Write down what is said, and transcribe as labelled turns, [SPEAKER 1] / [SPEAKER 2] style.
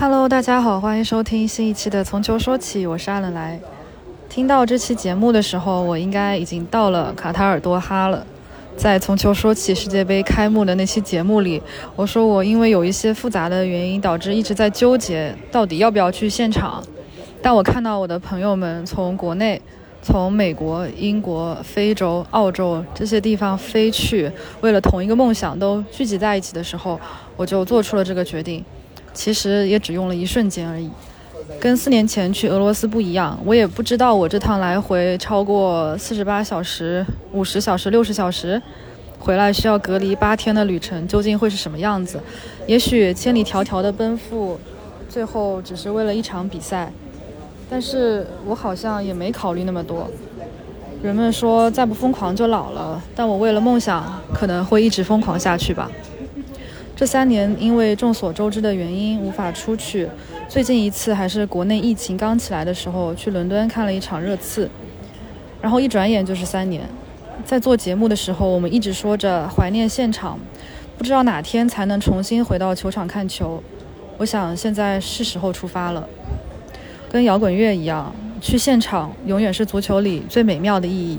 [SPEAKER 1] Hello，大家好，欢迎收听新一期的《从球说起》，我是阿冷来。听到这期节目的时候，我应该已经到了卡塔尔多哈了。在《从球说起》世界杯开幕的那期节目里，我说我因为有一些复杂的原因，导致一直在纠结到底要不要去现场。但我看到我的朋友们从国内、从美国、英国、非洲、澳洲这些地方飞去，为了同一个梦想都聚集在一起的时候，我就做出了这个决定。其实也只用了一瞬间而已。跟四年前去俄罗斯不一样，我也不知道我这趟来回超过四十八小时、五十小时、六十小时，回来需要隔离八天的旅程究竟会是什么样子。也许千里迢迢的奔赴，最后只是为了一场比赛。但是我好像也没考虑那么多。人们说再不疯狂就老了，但我为了梦想，可能会一直疯狂下去吧。这三年因为众所周知的原因无法出去，最近一次还是国内疫情刚起来的时候去伦敦看了一场热刺，然后一转眼就是三年。在做节目的时候，我们一直说着怀念现场，不知道哪天才能重新回到球场看球。我想现在是时候出发了，跟摇滚乐一样，去现场永远是足球里最美妙的意义。